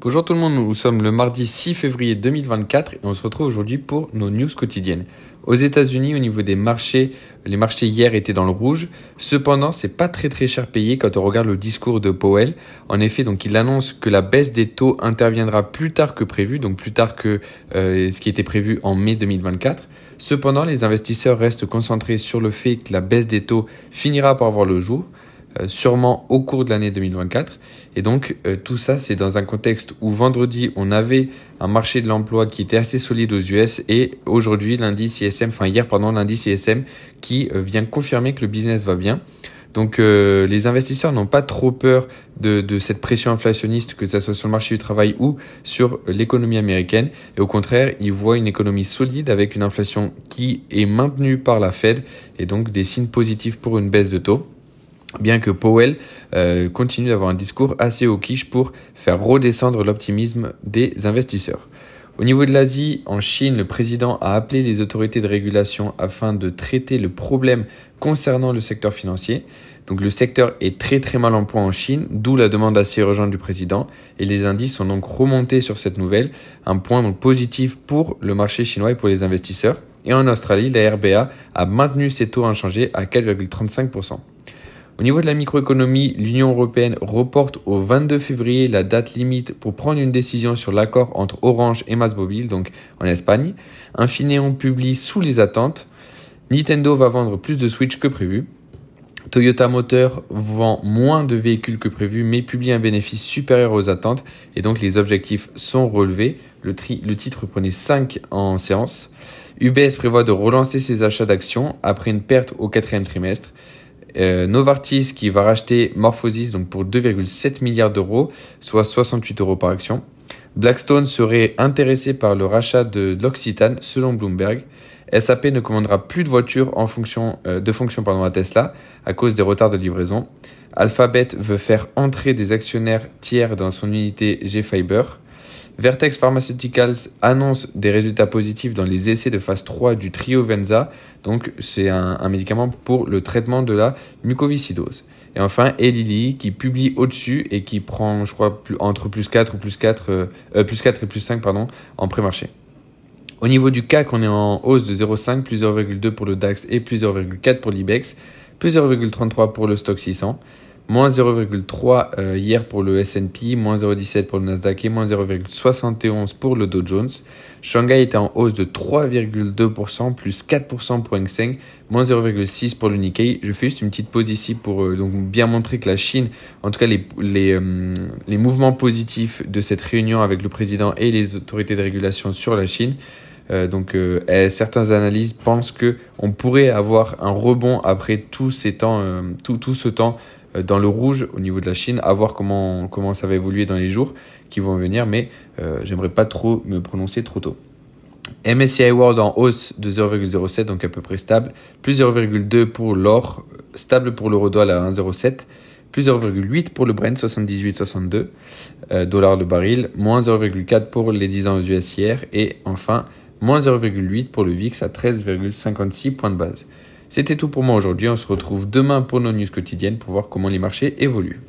Bonjour tout le monde, nous sommes le mardi 6 février 2024 et on se retrouve aujourd'hui pour nos news quotidiennes. Aux États-Unis, au niveau des marchés, les marchés hier étaient dans le rouge. Cependant, c'est pas très très cher payé quand on regarde le discours de Powell. En effet, donc il annonce que la baisse des taux interviendra plus tard que prévu, donc plus tard que euh, ce qui était prévu en mai 2024. Cependant, les investisseurs restent concentrés sur le fait que la baisse des taux finira par voir le jour. Euh, sûrement au cours de l'année 2024. Et donc euh, tout ça, c'est dans un contexte où vendredi, on avait un marché de l'emploi qui était assez solide aux US et aujourd'hui, l'indice ISM, enfin hier, pardon, l'indice ISM qui euh, vient confirmer que le business va bien. Donc les investisseurs n'ont pas trop peur de, de, cette pression inflationniste, que ce soit sur le marché du travail ou sur l'économie américaine. Et au contraire, ils voient une économie solide avec une inflation qui est maintenue par la Fed et donc des signes positifs pour une baisse de taux bien que Powell euh, continue d'avoir un discours assez hawkish pour faire redescendre l'optimisme des investisseurs. Au niveau de l'Asie, en Chine, le président a appelé les autorités de régulation afin de traiter le problème concernant le secteur financier. Donc le secteur est très très mal en point en Chine, d'où la demande assez urgente du président, et les indices sont donc remontés sur cette nouvelle, un point donc positif pour le marché chinois et pour les investisseurs. Et en Australie, la RBA a maintenu ses taux inchangés à 4,35%. Au niveau de la microéconomie, l'Union européenne reporte au 22 février la date limite pour prendre une décision sur l'accord entre Orange et Mobile, donc en Espagne. Infineon publie sous les attentes. Nintendo va vendre plus de Switch que prévu. Toyota Motor vend moins de véhicules que prévu, mais publie un bénéfice supérieur aux attentes, et donc les objectifs sont relevés. Le, le titre prenait 5 en séance. UBS prévoit de relancer ses achats d'actions après une perte au quatrième trimestre. Euh, Novartis qui va racheter Morphosis donc pour 2,7 milliards d'euros, soit 68 euros par action. Blackstone serait intéressé par le rachat de l'Occitane selon Bloomberg. SAP ne commandera plus de voitures en fonction, euh, de fonction pardon, à Tesla à cause des retards de livraison. Alphabet veut faire entrer des actionnaires tiers dans son unité G-Fiber. Vertex Pharmaceuticals annonce des résultats positifs dans les essais de phase 3 du Triovenza. Donc, c'est un, médicament pour le traitement de la mucoviscidose. Et enfin, Eli qui publie au-dessus et qui prend, je crois, entre plus 4 ou plus 4, euh, euh, plus 4 et plus 5, pardon, en pré-marché. Au niveau du CAC, on est en hausse de 0,5, plus 0,2 pour le DAX et plus 0,4 pour l'IBEX, plus 0,33 pour le stock 600 moins 0,3 euh, hier pour le S&P, moins 0,17 pour le Nasdaq et moins 0,71 pour le Dow Jones. Shanghai était en hausse de 3,2%, plus 4% pour Hang Seng, moins 0,6 pour le Nikkei. Je fais juste une petite pause ici pour euh, donc bien montrer que la Chine, en tout cas les, les, euh, les mouvements positifs de cette réunion avec le président et les autorités de régulation sur la Chine, donc, certains analyses pensent que on pourrait avoir un rebond après tout, ces temps, tout, tout ce temps dans le rouge au niveau de la Chine, à voir comment, comment ça va évoluer dans les jours qui vont venir, mais euh, j'aimerais pas trop me prononcer trop tôt. MSCI World en hausse de 0,07, donc à peu près stable, plus 0,2 pour l'or, stable pour l'eurodoll à 1,07, plus 0,8 pour le Brent 78,62 euh, dollars le baril, moins 0,4 pour les 10 ans US hier, et enfin moins 0,8 pour le VIX à 13,56 points de base. C'était tout pour moi aujourd'hui. On se retrouve demain pour nos news quotidiennes pour voir comment les marchés évoluent.